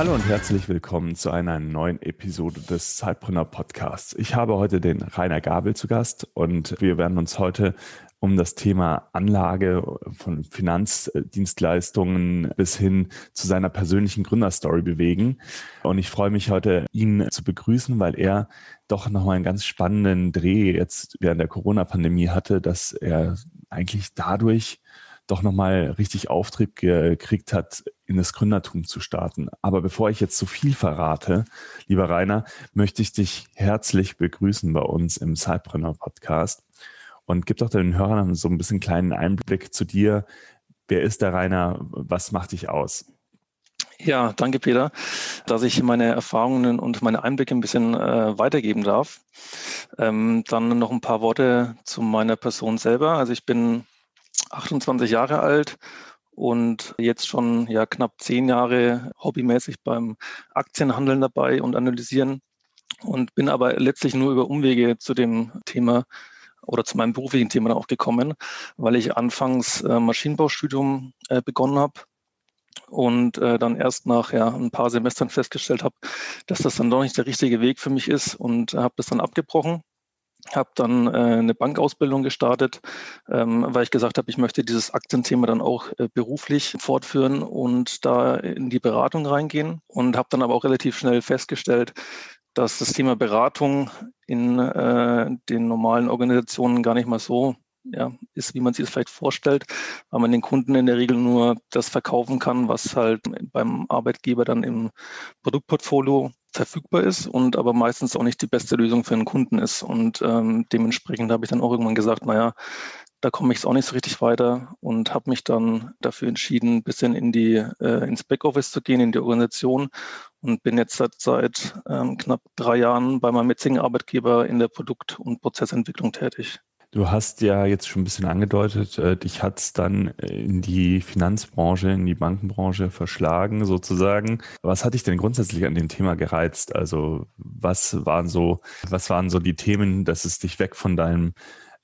Hallo und herzlich willkommen zu einer neuen Episode des Zeitbrenner Podcasts. Ich habe heute den Rainer Gabel zu Gast und wir werden uns heute um das Thema Anlage von Finanzdienstleistungen bis hin zu seiner persönlichen Gründerstory bewegen. Und ich freue mich heute, ihn zu begrüßen, weil er doch nochmal einen ganz spannenden Dreh jetzt während der Corona-Pandemie hatte, dass er eigentlich dadurch doch nochmal richtig Auftrieb gekriegt hat, in das Gründertum zu starten. Aber bevor ich jetzt zu viel verrate, lieber Rainer, möchte ich dich herzlich begrüßen bei uns im Sidepreneur Podcast und gib doch den Hörern so ein bisschen kleinen Einblick zu dir. Wer ist der Rainer? Was macht dich aus? Ja, danke Peter, dass ich meine Erfahrungen und meine Einblicke ein bisschen äh, weitergeben darf. Ähm, dann noch ein paar Worte zu meiner Person selber. Also ich bin 28 Jahre alt und jetzt schon ja knapp zehn Jahre hobbymäßig beim Aktienhandeln dabei und analysieren. Und bin aber letztlich nur über Umwege zu dem Thema oder zu meinem beruflichen Thema auch gekommen, weil ich anfangs äh, Maschinenbaustudium äh, begonnen habe und äh, dann erst nach ja, ein paar Semestern festgestellt habe, dass das dann doch nicht der richtige Weg für mich ist und habe das dann abgebrochen habe dann äh, eine Bankausbildung gestartet, ähm, weil ich gesagt habe, ich möchte dieses Aktienthema dann auch äh, beruflich fortführen und da in die Beratung reingehen und habe dann aber auch relativ schnell festgestellt, dass das Thema Beratung in äh, den normalen Organisationen gar nicht mal so ja, ist, wie man sich das vielleicht vorstellt, weil man den Kunden in der Regel nur das verkaufen kann, was halt beim Arbeitgeber dann im Produktportfolio verfügbar ist und aber meistens auch nicht die beste Lösung für einen Kunden ist. Und ähm, dementsprechend habe ich dann auch irgendwann gesagt, naja, da komme ich auch nicht so richtig weiter und habe mich dann dafür entschieden, ein bisschen in die, äh, ins Backoffice zu gehen, in die Organisation und bin jetzt seit, seit ähm, knapp drei Jahren bei meinem jetzigen Arbeitgeber in der Produkt- und Prozessentwicklung tätig. Du hast ja jetzt schon ein bisschen angedeutet, äh, dich hat es dann in die Finanzbranche, in die Bankenbranche verschlagen sozusagen. Was hat dich denn grundsätzlich an dem Thema gereizt? Also was waren so, was waren so die Themen, dass es dich weg von deinem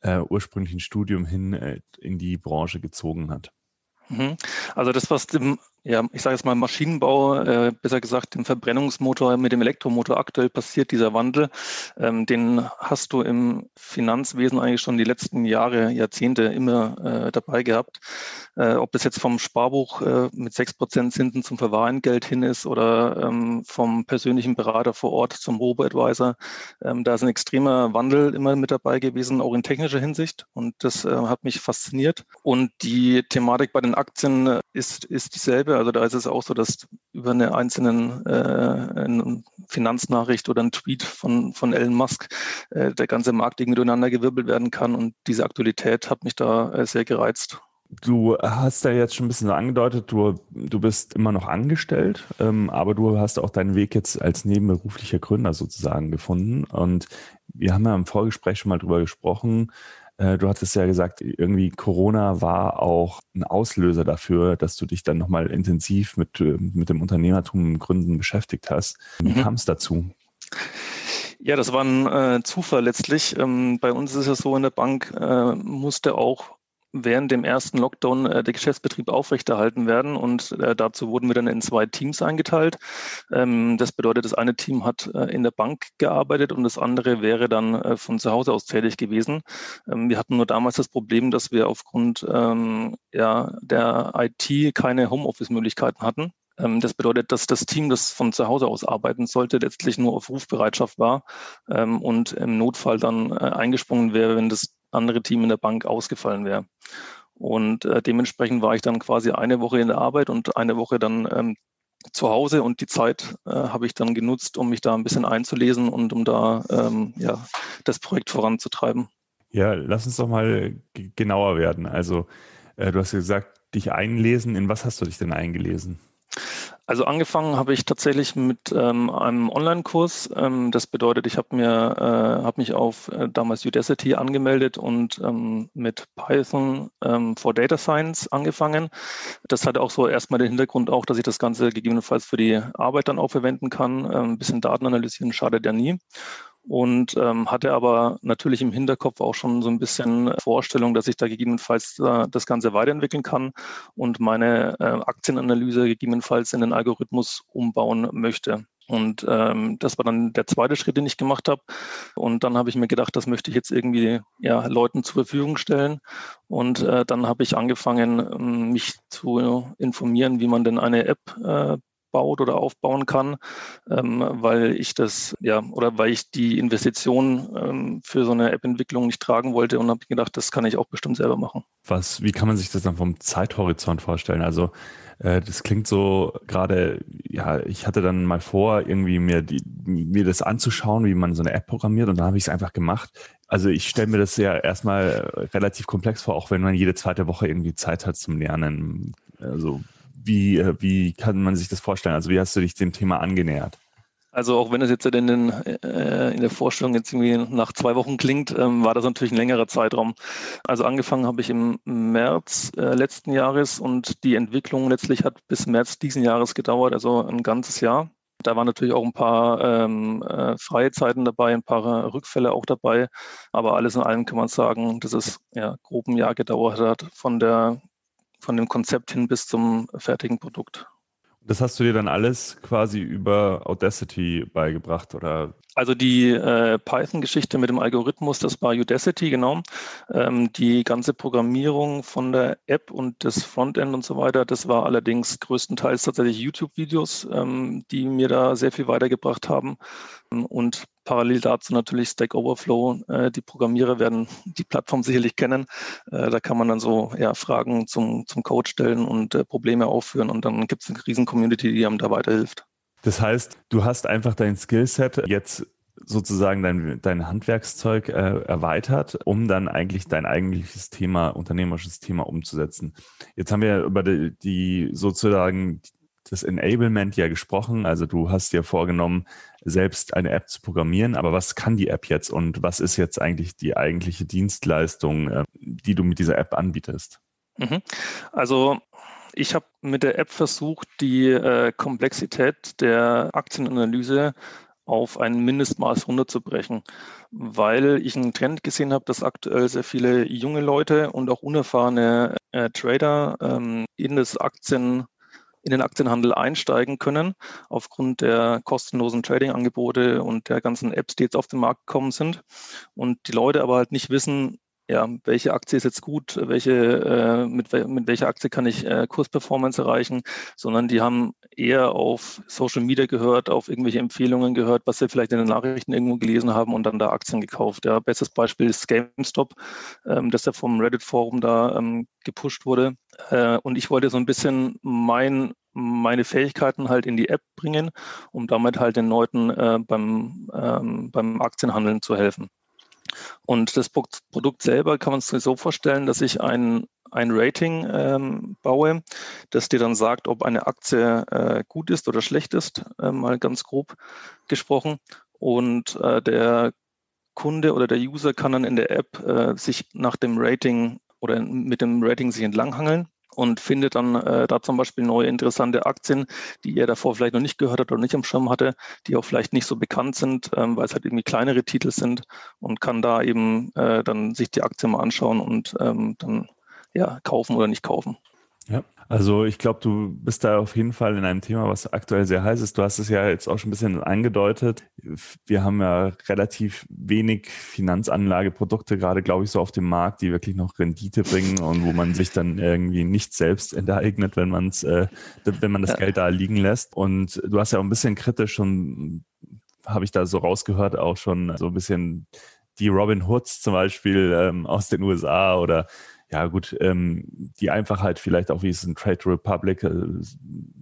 äh, ursprünglichen Studium hin äh, in die Branche gezogen hat? Mhm. Also das, was dem ja, ich sage jetzt mal Maschinenbau, äh, besser gesagt dem Verbrennungsmotor mit dem Elektromotor aktuell passiert, dieser Wandel, ähm, den hast du im Finanzwesen eigentlich schon die letzten Jahre, Jahrzehnte immer äh, dabei gehabt. Äh, ob das jetzt vom Sparbuch äh, mit sechs Prozent Zinsen zum Verwahrengeld hin ist oder ähm, vom persönlichen Berater vor Ort zum Robo-Advisor, ähm, da ist ein extremer Wandel immer mit dabei gewesen, auch in technischer Hinsicht. Und das äh, hat mich fasziniert. Und die Thematik bei den Aktien äh, ist, ist dieselbe. Also da ist es auch so, dass über eine einzelne äh, eine Finanznachricht oder ein Tweet von, von Elon Musk äh, der ganze Markt irgendwie durcheinander gewirbelt werden kann. Und diese Aktualität hat mich da äh, sehr gereizt. Du hast ja jetzt schon ein bisschen angedeutet, du, du bist immer noch angestellt, ähm, aber du hast auch deinen Weg jetzt als nebenberuflicher Gründer sozusagen gefunden. Und wir haben ja im Vorgespräch schon mal drüber gesprochen, äh, du hattest ja gesagt, irgendwie Corona war auch ein Auslöser dafür, dass du dich dann nochmal intensiv mit, äh, mit dem Unternehmertum Gründen beschäftigt hast. Wie mhm. kam es dazu? Ja, das war ein äh, Zufall letztlich. Ähm, bei uns ist es so, in der Bank äh, musste auch während dem ersten Lockdown äh, der Geschäftsbetrieb aufrechterhalten werden. Und äh, dazu wurden wir dann in zwei Teams eingeteilt. Ähm, das bedeutet, das eine Team hat äh, in der Bank gearbeitet und das andere wäre dann äh, von zu Hause aus tätig gewesen. Ähm, wir hatten nur damals das Problem, dass wir aufgrund ähm, ja, der IT keine Homeoffice-Möglichkeiten hatten. Ähm, das bedeutet, dass das Team, das von zu Hause aus arbeiten sollte, letztlich nur auf Rufbereitschaft war ähm, und im Notfall dann äh, eingesprungen wäre, wenn das andere Team in der Bank ausgefallen wäre. Und äh, dementsprechend war ich dann quasi eine Woche in der Arbeit und eine Woche dann ähm, zu Hause und die Zeit äh, habe ich dann genutzt, um mich da ein bisschen einzulesen und um da ja, das Projekt voranzutreiben. Ja, lass uns doch mal genauer werden. Also du hast gesagt, dich einlesen. In was hast du dich denn eingelesen? Also angefangen habe ich tatsächlich mit ähm, einem Online-Kurs. Ähm, das bedeutet, ich habe mir äh, habe mich auf äh, damals Udacity angemeldet und ähm, mit Python ähm, for Data Science angefangen. Das hatte auch so erstmal den Hintergrund auch, dass ich das Ganze gegebenenfalls für die Arbeit dann auch verwenden kann. Ähm, ein bisschen Daten analysieren schadet ja nie und ähm, hatte aber natürlich im Hinterkopf auch schon so ein bisschen Vorstellung, dass ich da gegebenenfalls äh, das Ganze weiterentwickeln kann und meine äh, Aktienanalyse gegebenenfalls in den Algorithmus umbauen möchte. Und ähm, das war dann der zweite Schritt, den ich gemacht habe. Und dann habe ich mir gedacht, das möchte ich jetzt irgendwie ja, Leuten zur Verfügung stellen. Und äh, dann habe ich angefangen, ähm, mich zu informieren, wie man denn eine App äh, baut oder aufbauen kann, ähm, weil ich das, ja, oder weil ich die Investition ähm, für so eine App-Entwicklung nicht tragen wollte und habe gedacht, das kann ich auch bestimmt selber machen. Was, wie kann man sich das dann vom Zeithorizont vorstellen? Also äh, das klingt so gerade, ja, ich hatte dann mal vor, irgendwie mir, die, mir das anzuschauen, wie man so eine App programmiert und dann habe ich es einfach gemacht. Also ich stelle mir das ja erstmal relativ komplex vor, auch wenn man jede zweite Woche irgendwie Zeit hat zum Lernen. Also wie, äh, wie kann man sich das vorstellen? Also wie hast du dich dem Thema angenähert? Also auch wenn es jetzt in, den, äh, in der Vorstellung jetzt irgendwie nach zwei Wochen klingt, ähm, war das natürlich ein längerer Zeitraum. Also angefangen habe ich im März äh, letzten Jahres und die Entwicklung letztlich hat bis März diesen Jahres gedauert, also ein ganzes Jahr. Da waren natürlich auch ein paar ähm, äh, freie Zeiten dabei, ein paar Rückfälle auch dabei. Aber alles in allem kann man sagen, dass es ja grob ein Jahr gedauert hat von der von dem Konzept hin bis zum fertigen Produkt. Das hast du dir dann alles quasi über Audacity beigebracht oder? Also die äh, Python-Geschichte mit dem Algorithmus, das war Udacity, genau. Ähm, die ganze Programmierung von der App und das Frontend und so weiter, das war allerdings größtenteils tatsächlich YouTube-Videos, ähm, die mir da sehr viel weitergebracht haben. Und parallel dazu natürlich Stack Overflow. Äh, die Programmierer werden die Plattform sicherlich kennen. Äh, da kann man dann so ja, Fragen zum, zum Code stellen und äh, Probleme aufführen und dann gibt es eine riesen Community, die einem da weiterhilft. Das heißt, du hast einfach dein Skillset jetzt sozusagen dein, dein Handwerkszeug äh, erweitert, um dann eigentlich dein eigentliches Thema, unternehmerisches Thema umzusetzen. Jetzt haben wir über die, die sozusagen das Enablement ja gesprochen. Also du hast dir vorgenommen, selbst eine App zu programmieren. Aber was kann die App jetzt und was ist jetzt eigentlich die eigentliche Dienstleistung, äh, die du mit dieser App anbietest? Mhm. Also ich habe mit der App versucht, die äh, Komplexität der Aktienanalyse auf ein Mindestmaß runterzubrechen, weil ich einen Trend gesehen habe, dass aktuell sehr viele junge Leute und auch unerfahrene äh, Trader ähm, in das Aktien in den Aktienhandel einsteigen können, aufgrund der kostenlosen Trading-Angebote und der ganzen Apps, die jetzt auf den Markt gekommen sind. Und die Leute aber halt nicht wissen, ja, welche Aktie ist jetzt gut, welche, äh, mit, mit welcher Aktie kann ich äh, Kursperformance erreichen, sondern die haben eher auf Social Media gehört, auf irgendwelche Empfehlungen gehört, was sie vielleicht in den Nachrichten irgendwo gelesen haben und dann da Aktien gekauft. Ja, bestes Beispiel ist GameStop, ähm, das ja vom Reddit-Forum da ähm, gepusht wurde. Äh, und ich wollte so ein bisschen mein meine Fähigkeiten halt in die App bringen, um damit halt den Leuten äh, beim, ähm, beim Aktienhandeln zu helfen. Und das Produkt selber kann man sich so vorstellen, dass ich ein, ein Rating ähm, baue, das dir dann sagt, ob eine Aktie äh, gut ist oder schlecht ist, äh, mal ganz grob gesprochen. Und äh, der Kunde oder der User kann dann in der App äh, sich nach dem Rating oder mit dem Rating sich entlanghangeln und findet dann äh, da zum Beispiel neue interessante Aktien, die er davor vielleicht noch nicht gehört hat oder nicht am Schirm hatte, die auch vielleicht nicht so bekannt sind, ähm, weil es halt irgendwie kleinere Titel sind und kann da eben äh, dann sich die Aktien mal anschauen und ähm, dann ja kaufen oder nicht kaufen. Ja, also ich glaube, du bist da auf jeden Fall in einem Thema, was aktuell sehr heiß ist. Du hast es ja jetzt auch schon ein bisschen angedeutet. Wir haben ja relativ wenig Finanzanlageprodukte gerade, glaube ich, so auf dem Markt, die wirklich noch Rendite bringen und wo man sich dann irgendwie nicht selbst enteignet, wenn man es, äh, wenn man das. Geld da liegen lässt. Und du hast ja auch ein bisschen kritisch schon, habe ich da so rausgehört, auch schon so ein bisschen die Robin Hoods zum Beispiel ähm, aus den USA oder ja gut, ähm, die einfach halt vielleicht auch wie es in Trade Republic, äh,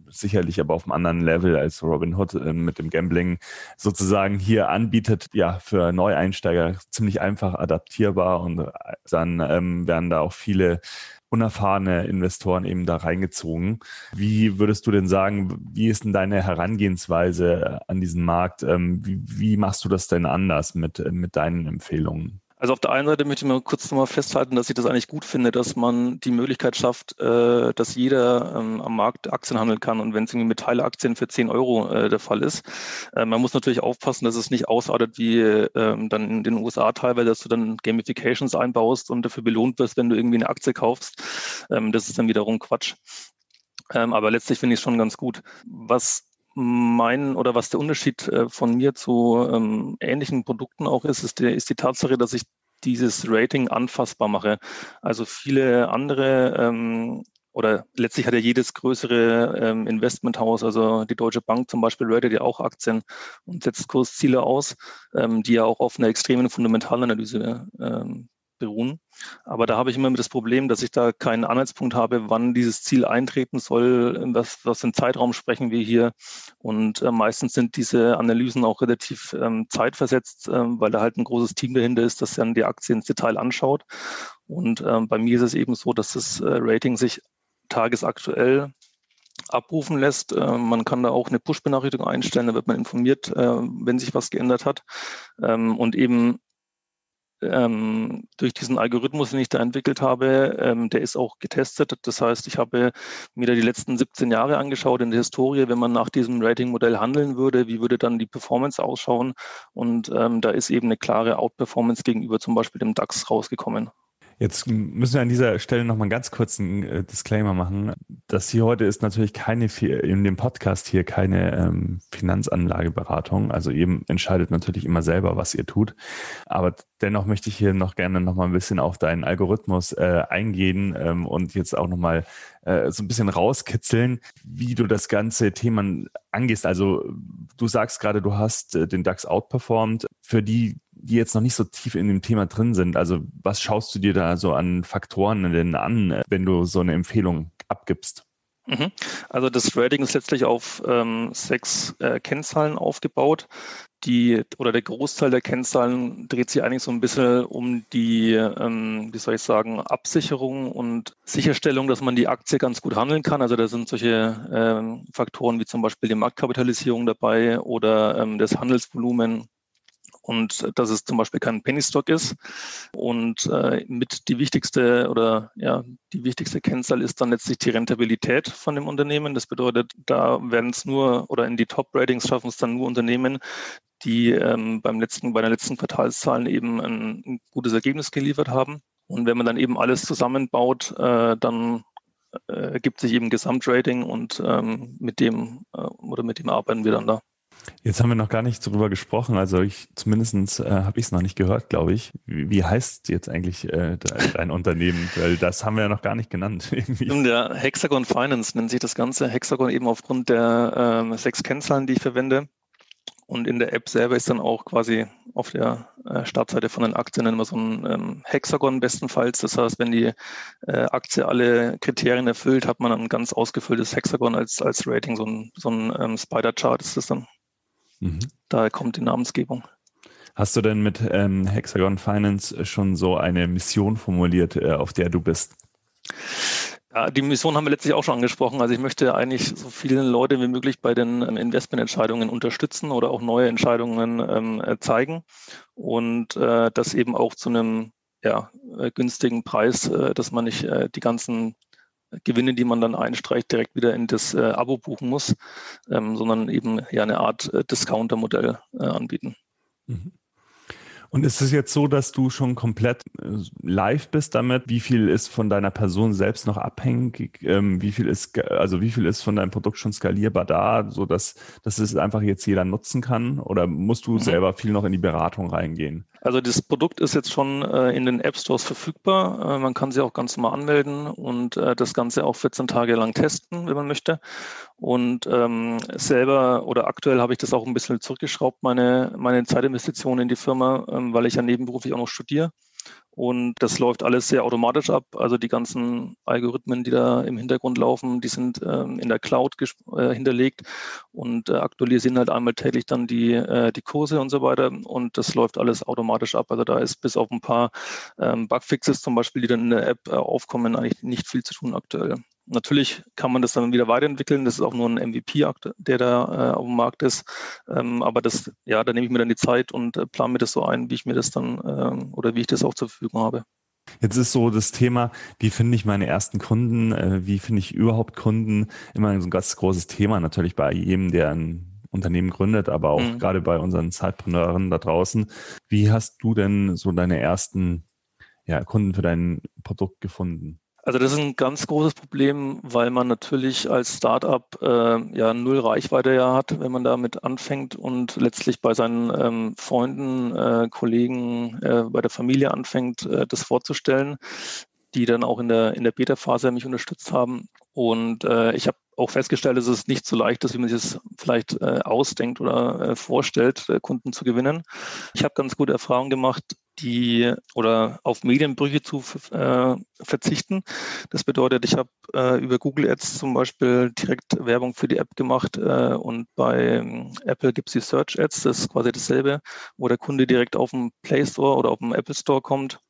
sicherlich aber auf einem anderen Level als Robin Hood äh, mit dem Gambling sozusagen hier anbietet, ja, für Neueinsteiger ziemlich einfach adaptierbar und äh, dann ähm, werden da auch viele unerfahrene Investoren eben da reingezogen. Wie würdest du denn sagen, wie ist denn deine Herangehensweise an diesen Markt? Ähm, wie, wie machst du das denn anders mit, mit deinen Empfehlungen? Also auf der einen Seite möchte ich mal kurz nochmal festhalten, dass ich das eigentlich gut finde, dass man die Möglichkeit schafft, äh, dass jeder ähm, am Markt Aktien handeln kann und wenn es irgendwie mit Teileaktien für 10 Euro äh, der Fall ist. Äh, man muss natürlich aufpassen, dass es nicht ausartet wie ähm, dann in den USA teilweise, dass du dann Gamifications einbaust und dafür belohnt wirst, wenn du irgendwie eine Aktie kaufst. Ähm, das ist dann wiederum Quatsch. aber letztlich finde ich es schon ganz gut. Was mein oder was der Unterschied äh, von mir zu ähm, ähnlichen Produkten auch ist, ist, der, ist die Tatsache, dass ich dieses Rating anfassbar mache. Also viele andere ähm, oder letztlich hat ja jedes größere ähm, Investmenthaus, also die Deutsche Bank zum Beispiel, ratet ja auch Aktien und setzt Kursziele aus, ähm, die ja auch auf einer extremen Fundamentalanalyse ähm, beruhen. Aber da habe ich immer das Problem, dass ich da keinen Anhaltspunkt habe, wann dieses Ziel eintreten soll, was, was im Zeitraum sprechen wir hier. Und äh, meistens sind diese Analysen auch relativ ähm, zeitversetzt, ähm, weil da halt ein großes Team dahinter ist, das dann die Aktie ins Detail anschaut. Und ähm, bei mir ist es eben so, dass das äh, Rating sich tagesaktuell abrufen lässt. Äh, man kann da auch eine Push-Benachrichtigung einstellen, da wird man informiert, äh, wenn sich was geändert hat. Ähm, und eben ähm, durch diesen Algorithmus, den ich da entwickelt habe, ähm, der ist auch getestet. Das heißt, ich habe mir da die letzten 17 Jahre angeschaut in der Historie, wenn man nach diesem Rating-Modell handeln würde, wie würde dann die Performance ausschauen? Und ähm, da ist eben eine klare Outperformance gegenüber zum Beispiel dem DAX rausgekommen. Jetzt müssen wir an dieser Stelle nochmal ganz kurz einen äh, Disclaimer machen. Das hier heute ist natürlich keine, in dem Podcast hier keine ähm, Finanzanlageberatung. Also ihr entscheidet natürlich immer selber, was ihr tut. Aber dennoch möchte ich hier noch gerne nochmal ein bisschen auf deinen Algorithmus äh, eingehen ähm, und jetzt auch nochmal äh, so ein bisschen rauskitzeln, wie du das ganze Thema angehst. Also du sagst gerade, du hast äh, den DAX outperformed. Für die, die jetzt noch nicht so tief in dem Thema drin sind, also was schaust du dir da so an Faktoren denn an, wenn du so eine Empfehlung abgibst? Mhm. Also das Rating ist letztlich auf ähm, sechs äh, Kennzahlen aufgebaut. Die oder der Großteil der Kennzahlen dreht sich eigentlich so ein bisschen um die, ähm, wie soll ich sagen, Absicherung und Sicherstellung, dass man die Aktie ganz gut handeln kann. Also da sind solche ähm, Faktoren wie zum Beispiel die Marktkapitalisierung dabei oder ähm, das Handelsvolumen und dass es zum Beispiel kein Penny Stock ist. Und äh, mit die wichtigste oder ja, die wichtigste Kennzahl ist dann letztlich die Rentabilität von dem Unternehmen. Das bedeutet, da werden es nur oder in die Top-Ratings schaffen es dann nur Unternehmen, die ähm, beim letzten, bei den letzten Quartalszahlen eben ein, ein, gutes Ergebnis geliefert haben. Und wenn man dann eben alles zusammenbaut, äh, dann äh, ergibt sich eben Gesamtrating und ähm, mit dem äh, oder mit dem arbeiten wir dann da. Jetzt haben wir noch gar nicht darüber gesprochen, also ich zumindest äh, habe ich es noch nicht gehört, glaube ich. Wie, wie, heißt jetzt eigentlich äh, dein Unternehmen? Weil das haben wir ja noch gar nicht genannt. Irgendwie. Der Hexagon Finance nennt sich das Ganze. Hexagon eben aufgrund der äh, sechs Kennzahlen, die ich verwende. Und in der App selber ist dann auch quasi auf der äh, Startseite von den Aktien immer so ein ähm, Hexagon bestenfalls. Das heißt, wenn die äh, Aktie alle Kriterien erfüllt, hat man ein ganz ausgefülltes Hexagon als, als Rating. So ein, so ein ähm, Spider-Chart ist das dann. Mhm. Daher kommt die Namensgebung. Hast du denn mit ähm, Hexagon Finance schon so eine Mission formuliert, äh, auf der du bist? Ja, die Mission haben wir letztlich auch schon angesprochen. Also ich möchte eigentlich so viele Leute wie möglich bei den ähm, Investmententscheidungen unterstützen oder auch neue Entscheidungen ähm, äh, zeigen und äh, das eben auch zu einem ja, äh, günstigen Preis, äh, dass man nicht äh, die ganzen Gewinne, die man dann einstreicht, direkt wieder in das äh, Abo buchen muss, ähm, sondern eben ja eine Art Discounter-Modell anbieten. Mhm. Und ist es jetzt so, dass du schon komplett äh, live bist damit? Wie viel ist von deiner Person selbst noch abhängig? Ähm, wie viel ist, also wie viel ist von deinem Produkt schon skalierbar da, so dass, dass es einfach jetzt jeder nutzen kann? Oder musst du mhm. selber viel noch in die Beratung reingehen? Also das Produkt ist jetzt schon äh, in den App Stores verfügbar. Äh, man kann sich auch ganz normal anmelden und äh, das Ganze auch 14 Tage lang testen, wenn man möchte. Und ähm, selber oder aktuell habe ich das auch ein bisschen zurückgeschraubt, meine, meine Zeitinvestition in die Firma, ähm, weil ich ja nebenberuflich auch noch studiere Und das läuft alles sehr automatisch ab. Also die ganzen Algorithmen, die da im Hintergrund laufen, die sind ähm, in der Cloud äh, hinterlegt und äh, aktualisieren halt einmal täglich dann die, äh, die Kurse und so weiter. Und das läuft alles automatisch ab. Also da ist bis auf ein paar ähm, Bugfixes zum Beispiel, die dann in der App äh, aufkommen, eigentlich nicht viel zu tun aktuell. Natürlich kann man das dann wieder weiterentwickeln. Das ist auch nur ein MVP-Akt, der da äh, auf dem Markt ist. Ähm, aber das, ja, da nehme ich mir dann die Zeit und äh, plane mir das so ein, wie ich mir das dann ähm, oder wie ich das auch zur Verfügung habe. Jetzt ist so das Thema, wie finde ich meine ersten Kunden, äh, wie finde ich überhaupt Kunden, immer so ein ganz großes Thema natürlich bei jedem, der ein Unternehmen gründet, aber auch mhm. gerade bei unseren Zeitpreneuren da draußen. Wie hast du denn so deine ersten ja, Kunden für dein Produkt gefunden? Also das ist ein ganz großes Problem, weil man natürlich als Startup äh, ja null Reichweite ja hat, wenn man damit anfängt und letztlich bei seinen ähm, Freunden, äh, Kollegen, äh, bei der Familie anfängt, äh, das vorzustellen, die dann auch in der in der Beta-Phase mich unterstützt haben. Und äh, ich habe auch festgestellt, dass es nicht so leicht ist, wie man sich das vielleicht äh, ausdenkt oder äh, vorstellt, äh, Kunden zu gewinnen. Ich habe ganz gute Erfahrungen gemacht, die oder auf Medienbrüche zu äh, verzichten. Das bedeutet, ich habe äh, über Google Ads zum Beispiel direkt Werbung für die App gemacht äh, und bei ähm, Apple gibt es die Search Ads, das ist quasi dasselbe, wo der Kunde direkt auf den Play Store oder auf den Apple Store kommt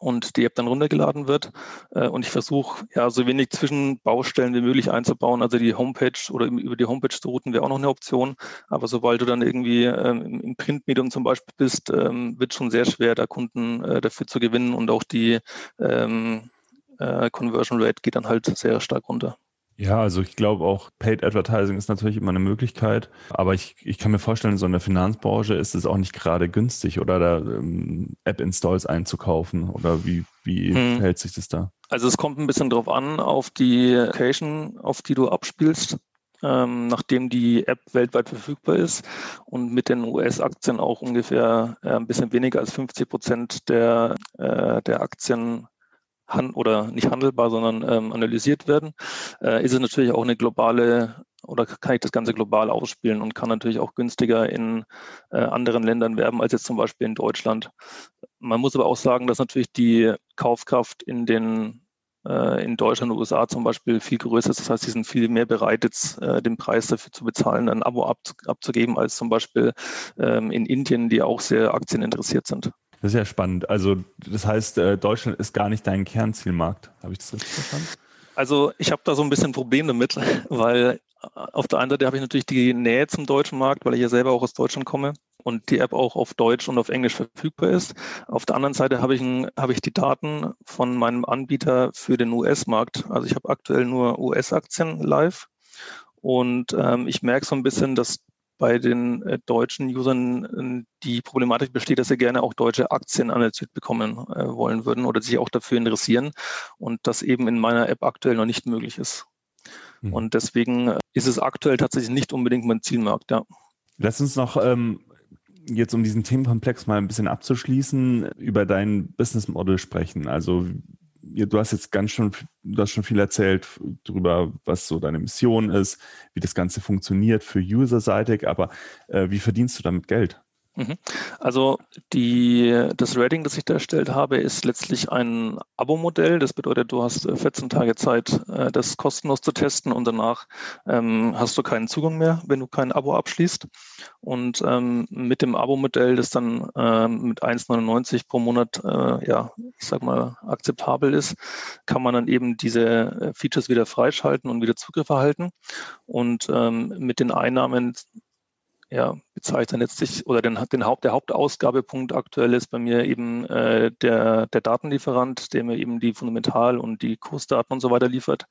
und die App dann runtergeladen wird. Äh, und ich versuche, ja, so wenig Zwischenbaustellen wie möglich einzubauen. Also die Homepage oder über die Homepage zu routen wäre auch noch eine Option. Aber sobald du dann irgendwie ähm, im Printmedium zum Beispiel bist, ähm, wird schon sehr schwer, da Kunden äh, dafür zu gewinnen und auch die ähm, äh, Conversion Rate geht dann halt sehr stark runter. Ja, also ich glaube auch Paid Advertising ist natürlich immer eine Möglichkeit, aber ich, ich kann mir vorstellen, so in der Finanzbranche ist es auch nicht gerade günstig, oder da ähm, App-Installs einzukaufen oder wie, wie hm. verhält sich das da? Also es kommt ein bisschen drauf an, auf die Location, auf die du abspielst. Ähm, nachdem die App weltweit verfügbar ist und mit den US-Aktien auch ungefähr äh, ein bisschen weniger als 50 Prozent der, äh, der Aktien oder nicht handelbar, sondern ähm, analysiert werden, äh, ist es natürlich auch eine globale oder kann ich das Ganze global ausspielen und kann natürlich auch günstiger in äh, anderen Ländern werben als jetzt zum Beispiel in Deutschland. Man muss aber auch sagen, dass natürlich die Kaufkraft in den äh, in Deutschland und USA zum Beispiel viel größer ist. Das heißt, sie sind viel mehr bereit, jetzt äh, den Preis dafür zu bezahlen, ein Abo ab, abzugeben, als zum Beispiel ähm, in Indien, die auch sehr aktieninteressiert sind. Das ist ja spannend. Also das heißt, äh, Deutschland ist gar nicht dein Kernzielmarkt. Habe ich das richtig verstanden? Also ich habe da so ein bisschen ein Problem damit, weil auf der einen Seite habe ich natürlich die Nähe zum deutschen Markt, weil ich ja selber auch aus Deutschland komme und die App auch auf Deutsch und auf Englisch verfügbar ist. Auf der anderen Seite habe ich, ein, habe ich die Daten von meinem Anbieter für den US-Markt. Also ich habe aktuell nur US-Aktien live und ähm, ich merke so ein bisschen, dass bei den äh, deutschen Usern die Problematik besteht, dass sie gerne auch deutsche Aktien analysiert bekommen äh, wollen würden oder sich auch dafür interessieren und das eben in meiner App aktuell noch nicht möglich ist. Mhm. Und deswegen äh, ist es aktuell tatsächlich nicht unbedingt mein Zielmarkt, ja. Lass uns noch ähm, jetzt, um diesen Themenkomplex mal ein bisschen abzuschließen, über dein Business Model sprechen. Also du hast jetzt ganz schon, du hast schon viel erzählt darüber, was so deine Mission ist, wie das Ganze funktioniert für userseitig, aber äh, wie verdienst du damit Geld? Mhm. Also die, das Rating, das ich da erstellt habe, ist letztlich ein Abo-Modell. Das bedeutet, du hast 14 äh, Tage Zeit, äh, das kostenlos zu testen und danach ähm, hast du keinen Zugang mehr, wenn du kein Abo abschließt. Und ähm, mit dem Abo-Modell, das dann ähm, mit 1,99 pro Monat, äh, ja, ich sag mal, akzeptabel ist, kann man dann eben diese äh, Features wieder freischalten und wieder Zugriff erhalten. Und ähm, mit den Einnahmen ja, bezeichnet letztlich oder den, den Haupt, der Hauptausgabepunkt aktuell ist bei mir eben äh, der, der Datenlieferant, der mir eben die Fundamental- und die Kursdaten und so weiter liefert.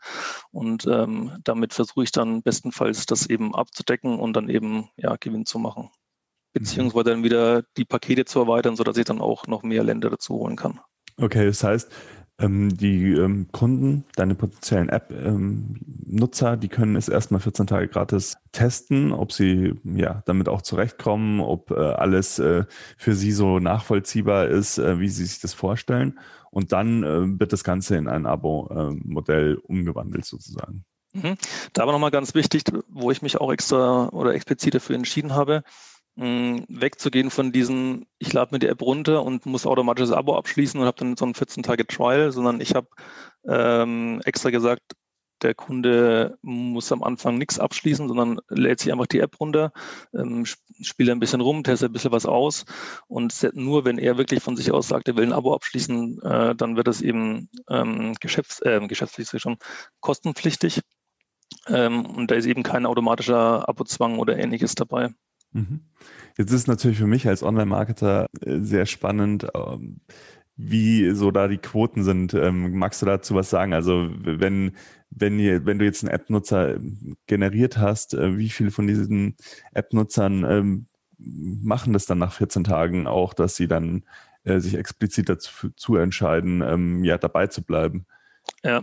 Und ähm, damit versuche ich dann bestenfalls das eben abzudecken und dann eben ja, Gewinn zu machen. Mhm. Beziehungsweise dann wieder die Pakete zu erweitern, sodass ich dann auch noch mehr Länder dazu holen kann. Okay, das heißt, die ähm, Kunden, deine potenziellen App-Nutzer, ähm, die können es erstmal 14 Tage gratis testen, ob sie ja damit auch zurechtkommen, ob äh, alles äh, für sie so nachvollziehbar ist, äh, wie sie sich das vorstellen. Und dann wird das Ganze in ein Abo-Modell umgewandelt sozusagen. Mhm. Da aber nochmal ganz wichtig, wo ich mich auch extra oder explizit dafür entschieden habe, wegzugehen von diesen, ich lade mir die App runter und muss automatisch das Abo abschließen und habe dann so ein 14-Tage-Trial, sondern ich habe ähm, extra gesagt, der Kunde muss am Anfang nichts abschließen, sondern lädt sich einfach die App runter, ähm, spielt ein bisschen rum, testet ein bisschen was aus und nur wenn er wirklich von sich aus sagt, er will ein Abo abschließen, äh, dann wird das eben ähm, geschäfts-, äh, geschäftspflichtig schon kostenpflichtig. Ähm, und da ist eben kein automatischer Abozwang oder ähnliches dabei. Mhm. Jetzt ist natürlich für mich als Online-Marketer äh, sehr spannend, ähm, wie so da die Quoten sind. Ähm, magst du dazu was sagen? Also wenn, wenn, ihr, wenn du jetzt einen App-Nutzer generiert hast, äh, wie viele von diesen App-Nutzern ähm, machen das dann nach 14 Tagen auch, dass sie dann äh, sich explizit dazu entscheiden, ja, dabei zu bleiben? Ja,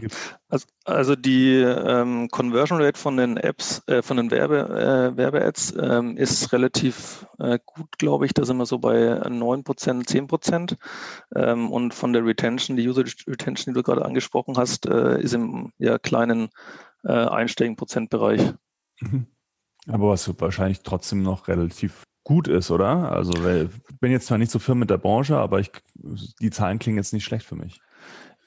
also, also die ähm, Conversion Rate von den Apps, äh, von den Werbe, äh, Werbe-Ads ähm, ist relativ äh, gut, glaube ich. Da sind wir so bei 9%, 10%. Ähm, und von der Retention, die User Retention, die du gerade angesprochen hast, äh, ist im ja, kleinen äh, einstelligen Prozentbereich. Mhm. Aber was wahrscheinlich trotzdem noch relativ gut ist, oder? Also ich bin jetzt zwar nicht so firm mit der Branche, aber ich, die Zahlen klingen jetzt nicht schlecht für mich.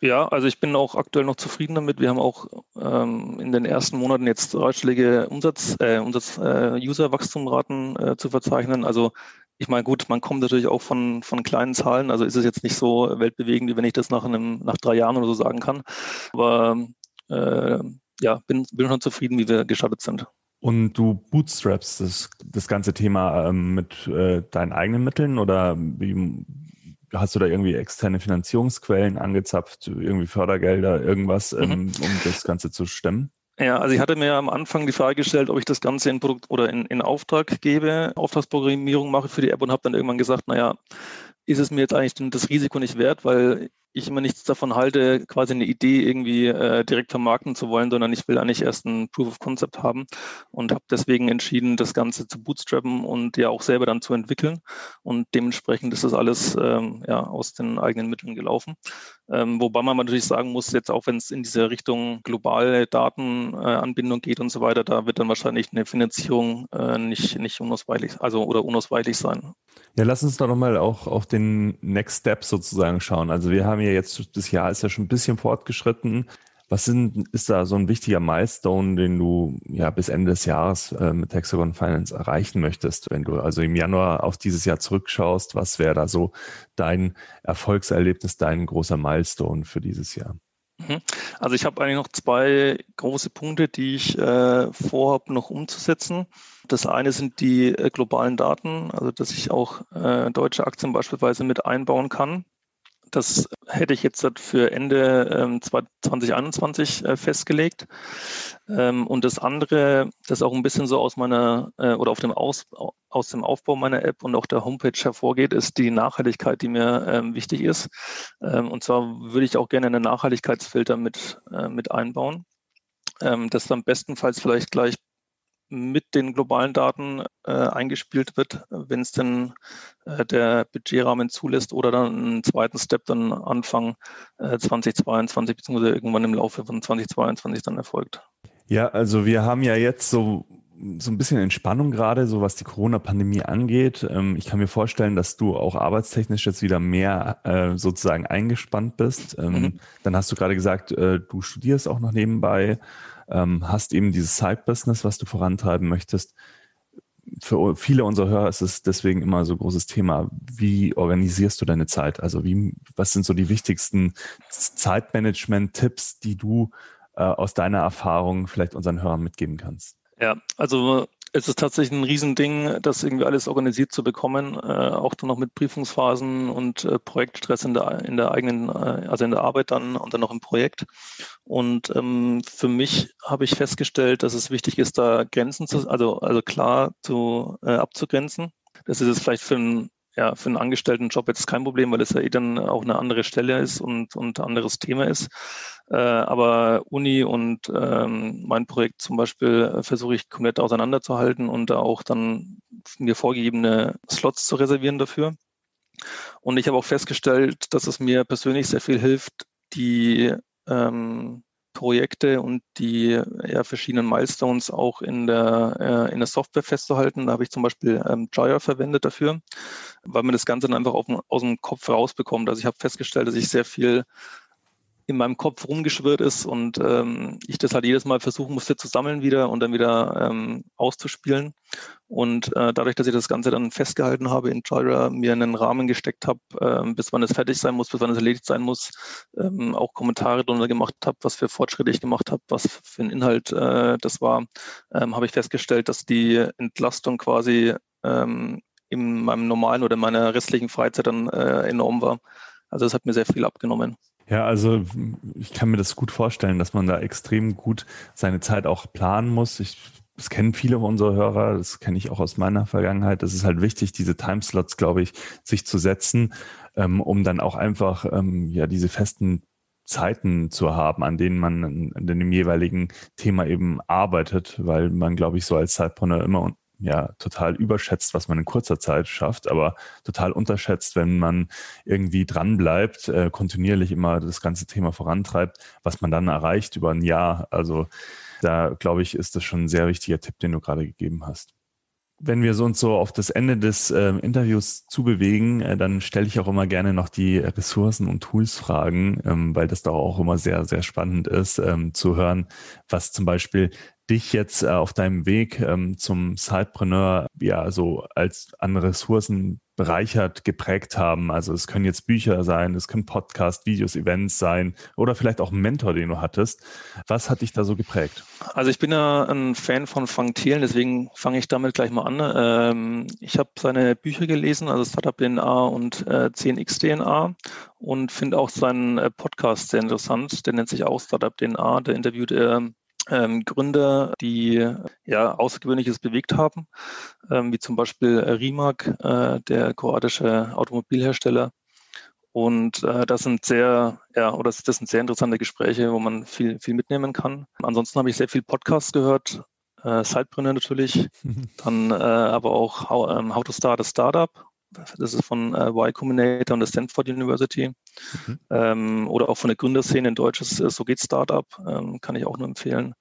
Ja, also ich bin auch aktuell noch zufrieden damit. Wir haben auch ähm, in den ersten Monaten jetzt dreistellige Umsatz, äh, Umsatz äh, User-Wachstumraten äh, zu verzeichnen. Also ich meine, gut, man kommt natürlich auch von, von kleinen Zahlen. Also ist es jetzt nicht so weltbewegend, wie wenn ich das nach einem, nach drei Jahren oder so sagen kann. Aber äh, ja, bin, bin schon zufrieden, wie wir gestartet sind. Und du bootstraps das, das ganze Thema ähm, mit äh, deinen eigenen Mitteln oder wie, hast du da irgendwie externe Finanzierungsquellen angezapft, irgendwie Fördergelder, irgendwas, mhm. ähm, um das Ganze zu stemmen? Ja, also ich hatte mir am Anfang die Frage gestellt, ob ich das Ganze in Produkt oder in, in Auftrag gebe, Auftragsprogrammierung mache für die App und habe dann irgendwann gesagt, naja, ist es mir jetzt eigentlich das Risiko nicht wert, weil ich immer nichts davon halte, quasi eine Idee irgendwie äh, direkt vermarkten zu wollen, sondern ich will eigentlich erst ein Proof of Concept haben und habe deswegen entschieden, das Ganze zu bootstrappen und ja auch selber dann zu entwickeln. Und dementsprechend ist das alles ähm, ja, aus den eigenen Mitteln gelaufen. Ähm, wobei man natürlich sagen muss, jetzt auch wenn es in diese Richtung globale Datenanbindung äh, geht und so weiter, da wird dann wahrscheinlich eine Finanzierung äh, nicht, nicht unausweichlich, also oder unausweichlich sein. Ja, lass uns doch nochmal auch auf den Next Step sozusagen schauen. Also wir haben ja jetzt, das Jahr ist ja schon ein bisschen fortgeschritten. Was sind, ist da so ein wichtiger Milestone, den du ja bis Ende des Jahres äh, mit Hexagon Finance erreichen möchtest? Wenn du also im Januar auf dieses Jahr zurückschaust, was wäre da so dein Erfolgserlebnis, dein großer Milestone für dieses Jahr? Mhm. Also ich habe eigentlich noch zwei große Punkte, die ich äh, vorhabe noch umzusetzen. Das eine sind die äh, globalen Daten, also dass ich auch äh, deutsche Aktien beispielsweise mit einbauen kann. Das hätte ich jetzt für Ende ähm, 2021 äh, festgelegt. Ähm, und das andere, das auch ein bisschen so aus meiner äh, oder auf dem aus, aus dem Aufbau meiner App und auch der Homepage hervorgeht, ist die Nachhaltigkeit, die mir ähm, wichtig ist. Ähm, und zwar würde ich auch gerne einen Nachhaltigkeitsfilter mit, äh, mit einbauen ähm, das dann bestenfalls vielleicht gleich mit den globalen Daten äh, eingespielt wird, wenn es denn äh, der Budgetrahmen zulässt oder dann einen zweiten Step dann Anfang äh, 2022 beziehungsweise irgendwann im Laufe von 2022 dann erfolgt. Ja, also wir haben ja jetzt so so ein bisschen Entspannung gerade, so was die Corona-Pandemie angeht. Ähm, ich kann mir vorstellen, dass du auch arbeitstechnisch jetzt wieder mehr äh, sozusagen eingespannt bist. Ähm, mhm. Dann hast du gerade gesagt, äh, du studierst auch noch nebenbei ähm, hast eben dieses Side-Business, was du vorantreiben möchtest. Für viele unserer Hörer ist es deswegen immer so ein großes Thema. Wie organisierst du deine Zeit? Also wie, was sind so die wichtigsten Zeitmanagement-Tipps, die du äh, aus deiner Erfahrung vielleicht unseren Hörern mitgeben kannst? Ja, also es ist tatsächlich ein Riesending, das irgendwie alles organisiert zu bekommen, äh, auch dann noch mit Prüfungsphasen und äh, Projektstress in der, in der eigenen, äh, also in der Arbeit dann und dann noch im Projekt. Und ähm, für mich habe ich festgestellt, dass es wichtig ist, da Grenzen zu, also, also klar zu, äh, abzugrenzen. Das ist es vielleicht für einen ja, für einen Angestelltenjob jetzt kein Problem, weil es ja eh dann auch eine andere Stelle ist und, und anderes Thema ist. Äh, aber Uni und ähm, mein Projekt zum Beispiel äh, versuche ich komplett auseinanderzuhalten und da auch dann mir vorgegebene Slots zu reservieren dafür. Und ich habe auch festgestellt, dass es mir persönlich sehr viel hilft, die ähm, Projekte und die ja, verschiedenen Milestones auch in der, äh, in der Software festzuhalten. Da habe ich zum Beispiel ähm, Jira verwendet dafür, weil man das Ganze dann einfach auf, aus dem Kopf rausbekommt. Also ich habe festgestellt, dass ich sehr viel in meinem Kopf rumgeschwirrt ist und ähm, ich das halt jedes Mal versuchen musste zu sammeln wieder und dann wieder ähm, auszuspielen. Und äh, dadurch, dass ich das Ganze dann festgehalten habe in Jira, mir einen Rahmen gesteckt habe, äh, bis wann es fertig sein muss, bis wann es erledigt sein muss, ähm, auch Kommentare drunter gemacht habe, was für Fortschritte ich gemacht habe, was für ein Inhalt äh, das war, ähm, habe ich festgestellt, dass die Entlastung quasi ähm, in meinem normalen oder meiner restlichen Freizeit dann äh, enorm war. Also es hat mir sehr viel abgenommen. Ja, also ich kann mir das gut vorstellen, dass man da extrem gut seine Zeit auch planen muss. Ich, das kennen viele unserer Hörer, das kenne ich auch aus meiner Vergangenheit. Es ist halt wichtig, diese Timeslots, glaube ich, sich zu setzen, ähm, um dann auch einfach ähm, ja diese festen Zeiten zu haben, an denen man an dem jeweiligen Thema eben arbeitet, weil man, glaube ich, so als Zeitpreneur immer ja total überschätzt, was man in kurzer Zeit schafft, aber total unterschätzt, wenn man irgendwie dranbleibt, äh, kontinuierlich immer das ganze Thema vorantreibt, was man dann erreicht über ein Jahr. Also da glaube ich, ist das schon ein sehr wichtiger Tipp, den du gerade gegeben hast. Wenn wir uns so auf das Ende des äh, Interviews zubewegen, äh, dann stelle ich auch immer gerne noch die Ressourcen und Tools Fragen, ähm, weil das doch auch immer sehr, sehr spannend ist, ähm, zu hören, was zum Beispiel dich jetzt äh, auf deinem Weg ähm, zum Sidepreneur ja so als an Ressourcen bereichert, geprägt haben. Also es können jetzt Bücher sein, es können Podcast, Videos, Events sein oder vielleicht auch ein Mentor, den du hattest. Was hat dich da so geprägt? Also ich bin ja ein Fan von Frank Thielen, deswegen fange ich damit gleich mal an. Ähm, ich habe seine Bücher gelesen, also Startup DNA und äh, 10x DNA und finde auch seinen äh, Podcast sehr interessant. Der nennt sich auch Startup DNA. Da interviewt er ähm, Gründer, die ja Außergewöhnliches bewegt haben, ähm, wie zum Beispiel Rimac, äh, der kroatische Automobilhersteller. Und äh, das sind sehr, ja, oder das, sind sehr interessante Gespräche, wo man viel, viel mitnehmen kann. Ansonsten habe ich sehr viel Podcasts gehört, äh, Sidepreneur natürlich, dann äh, aber auch How, ähm, How to Start a Startup das ist von äh, Y Combinator und der Stanford University. Mhm. Ähm, oder auch von der Gründerszene in deutsches äh, So geht Startup, ähm, kann ich auch nur empfehlen.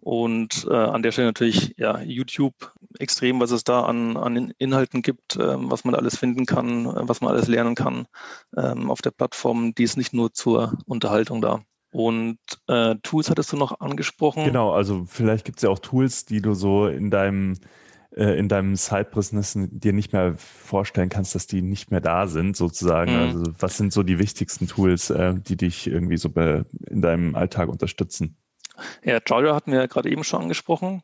Und äh, an der Stelle natürlich ja, YouTube extrem, was es da an, an Inhalten gibt, ähm, was man alles finden kann, äh, was man alles lernen kann ähm, auf der Plattform. Die ist nicht nur zur Unterhaltung da. Und äh, Tools hattest du noch angesprochen. Genau, also vielleicht gibt es ja auch Tools, die du so in deinem in deinem Side-Business dir nicht mehr vorstellen kannst, dass die nicht mehr da sind, sozusagen. Mhm. Also was sind so die wichtigsten Tools, äh, die dich irgendwie so in deinem Alltag unterstützen? Ja, Jira hatten wir ja gerade eben schon angesprochen.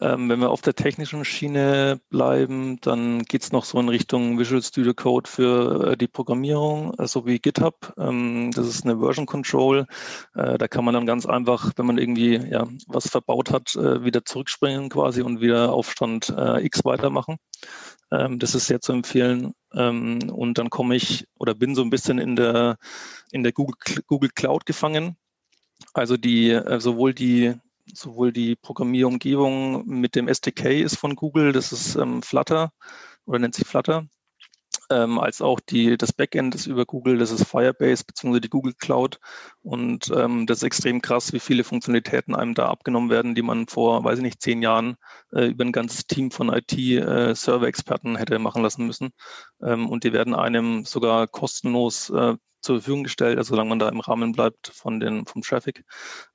Ähm, wenn wir auf der technischen Schiene bleiben, dann geht es noch so in Richtung Visual Studio Code für äh, die Programmierung, äh, so wie GitHub. Ähm, das ist eine Version Control. Äh, da kann man dann ganz einfach, wenn man irgendwie ja, was verbaut hat, äh, wieder zurückspringen quasi und wieder auf Stand äh, X weitermachen. Ähm, das ist sehr zu empfehlen. Ähm, und dann komme ich oder bin so ein bisschen in der, in der Google, Google Cloud gefangen. Also die, äh, sowohl die, sowohl die Programmierumgebung mit dem SDK ist von Google, das ist ähm, Flutter oder nennt sich Flutter, ähm, als auch die, das Backend ist über Google, das ist Firebase bzw. die Google Cloud. Und ähm, das ist extrem krass, wie viele Funktionalitäten einem da abgenommen werden, die man vor, weiß ich nicht, zehn Jahren äh, über ein ganzes Team von IT-Server-Experten äh, hätte machen lassen müssen. Ähm, und die werden einem sogar kostenlos äh, zur Verfügung gestellt, also solange man da im Rahmen bleibt von den, vom Traffic.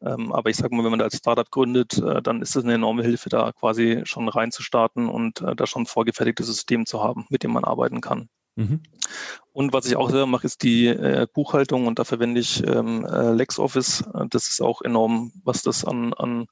Ähm, aber ich sage mal, wenn man da als Startup gründet, äh, dann ist es eine enorme Hilfe, da quasi schon reinzustarten und äh, da schon vorgefertigtes System zu haben, mit dem man arbeiten kann. Mhm. Und was ich auch selber mache, ist die äh, Buchhaltung und da verwende ich ähm, äh, LexOffice. Das ist auch enorm, was das an, an,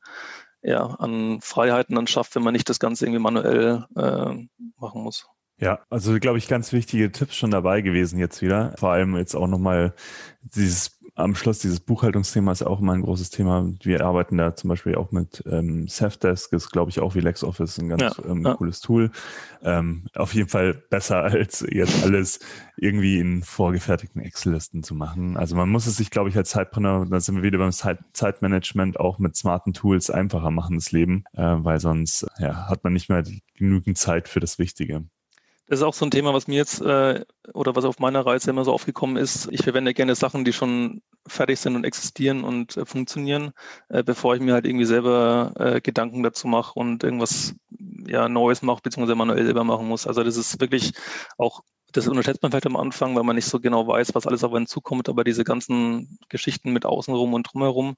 ja, an Freiheiten dann schafft, wenn man nicht das Ganze irgendwie manuell äh, machen muss. Ja, also glaube ich, ganz wichtige Tipps schon dabei gewesen jetzt wieder. Vor allem jetzt auch nochmal dieses am Schluss dieses Buchhaltungsthema ist auch immer ein großes Thema. Wir arbeiten da zum Beispiel auch mit ähm, Safdesk, ist glaube ich auch wie LexOffice ein ganz ja, ähm, ja. cooles Tool. Ähm, auf jeden Fall besser als jetzt alles irgendwie in vorgefertigten Excel-Listen zu machen. Also man muss es sich, glaube ich, als Zeitpreneur, da sind wir wieder beim Zeit Zeitmanagement, auch mit smarten Tools einfacher machen das Leben, äh, weil sonst ja, hat man nicht mehr die, genügend Zeit für das Wichtige. Das ist auch so ein Thema, was mir jetzt äh, oder was auf meiner Reise immer so aufgekommen ist. Ich verwende gerne Sachen, die schon fertig sind und existieren und äh, funktionieren, äh, bevor ich mir halt irgendwie selber äh, Gedanken dazu mache und irgendwas ja, Neues mache, beziehungsweise manuell selber machen muss. Also das ist wirklich auch das unterschätzt man vielleicht am Anfang, weil man nicht so genau weiß, was alles auf einen zukommt, aber diese ganzen Geschichten mit außenrum und drumherum,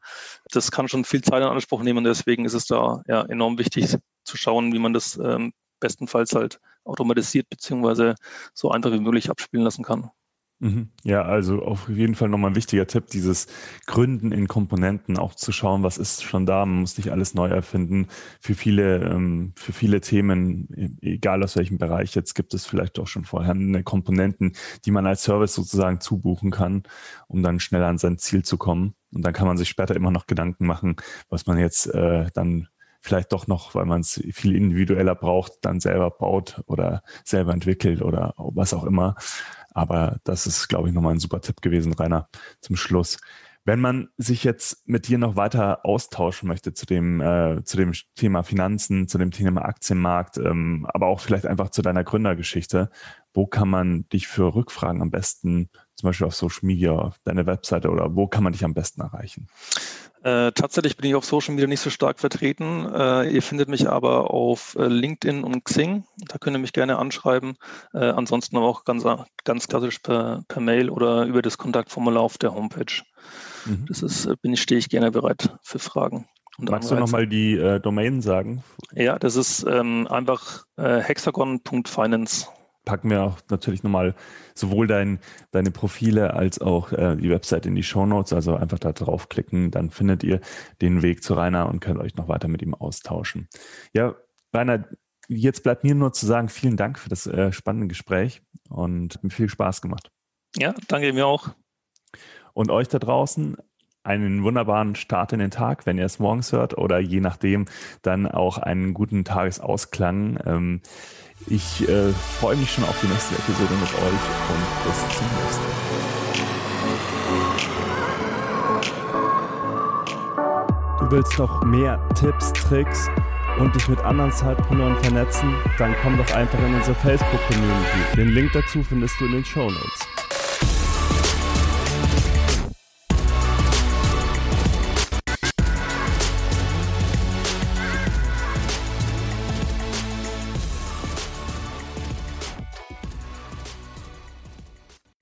das kann schon viel Zeit in Anspruch nehmen. Deswegen ist es da ja enorm wichtig zu schauen, wie man das ähm, bestenfalls halt automatisiert beziehungsweise so einfach wie möglich abspielen lassen kann. Mhm. Ja, also auf jeden Fall nochmal ein wichtiger Tipp, dieses Gründen in Komponenten, auch zu schauen, was ist schon da. Man muss nicht alles neu erfinden. Für viele, ähm, für viele Themen, e-, egal aus welchem Bereich jetzt, gibt es vielleicht auch schon vorhandene Komponenten, die man als Service sozusagen zubuchen kann, um dann schneller an sein Ziel zu kommen. Und dann kann man sich später immer noch Gedanken machen, was man jetzt äh, dann vielleicht doch noch, weil man es viel individueller braucht, dann selber baut oder selber entwickelt oder was auch immer. Aber das ist, glaube ich, nochmal ein super Tipp gewesen, Rainer, zum Schluss. Wenn man sich jetzt mit dir noch weiter austauschen möchte zu dem, äh, zu dem Thema Finanzen, zu dem Thema Aktienmarkt, ähm, aber auch vielleicht einfach zu deiner Gründergeschichte, wo kann man dich für Rückfragen am besten, zum Beispiel auf Social Media, deine Webseite oder wo kann man dich am besten erreichen? Äh, tatsächlich bin ich auf Social Media nicht so stark vertreten. Äh, ihr findet mich aber auf äh, LinkedIn und Xing. Da könnt ihr mich gerne anschreiben. Äh, ansonsten aber auch ganz, ganz klassisch per, per Mail oder über das Kontaktformular auf der Homepage. Mhm. Das ist, äh, bin ich, stehe ich gerne bereit für Fragen. Magst du nochmal die äh, Domain sagen? Ja, das ist ähm, einfach hexagon.finance packen wir auch natürlich nochmal sowohl dein, deine Profile als auch äh, die Website in die Show Notes. Also einfach da draufklicken, dann findet ihr den Weg zu Rainer und könnt euch noch weiter mit ihm austauschen. Ja, Rainer, jetzt bleibt mir nur zu sagen, vielen Dank für das äh, spannende Gespräch und hat mir viel Spaß gemacht. Ja, danke mir auch. Und euch da draußen einen wunderbaren Start in den Tag, wenn ihr es morgens hört oder je nachdem dann auch einen guten Tagesausklang. Ähm, ich äh, freue mich schon auf die nächste Episode mit euch und bis zum nächsten Mal. Du willst noch mehr Tipps, Tricks und dich mit anderen Zeitpreneuren vernetzen? Dann komm doch einfach in unsere Facebook-Community. Den Link dazu findest du in den Show Notes.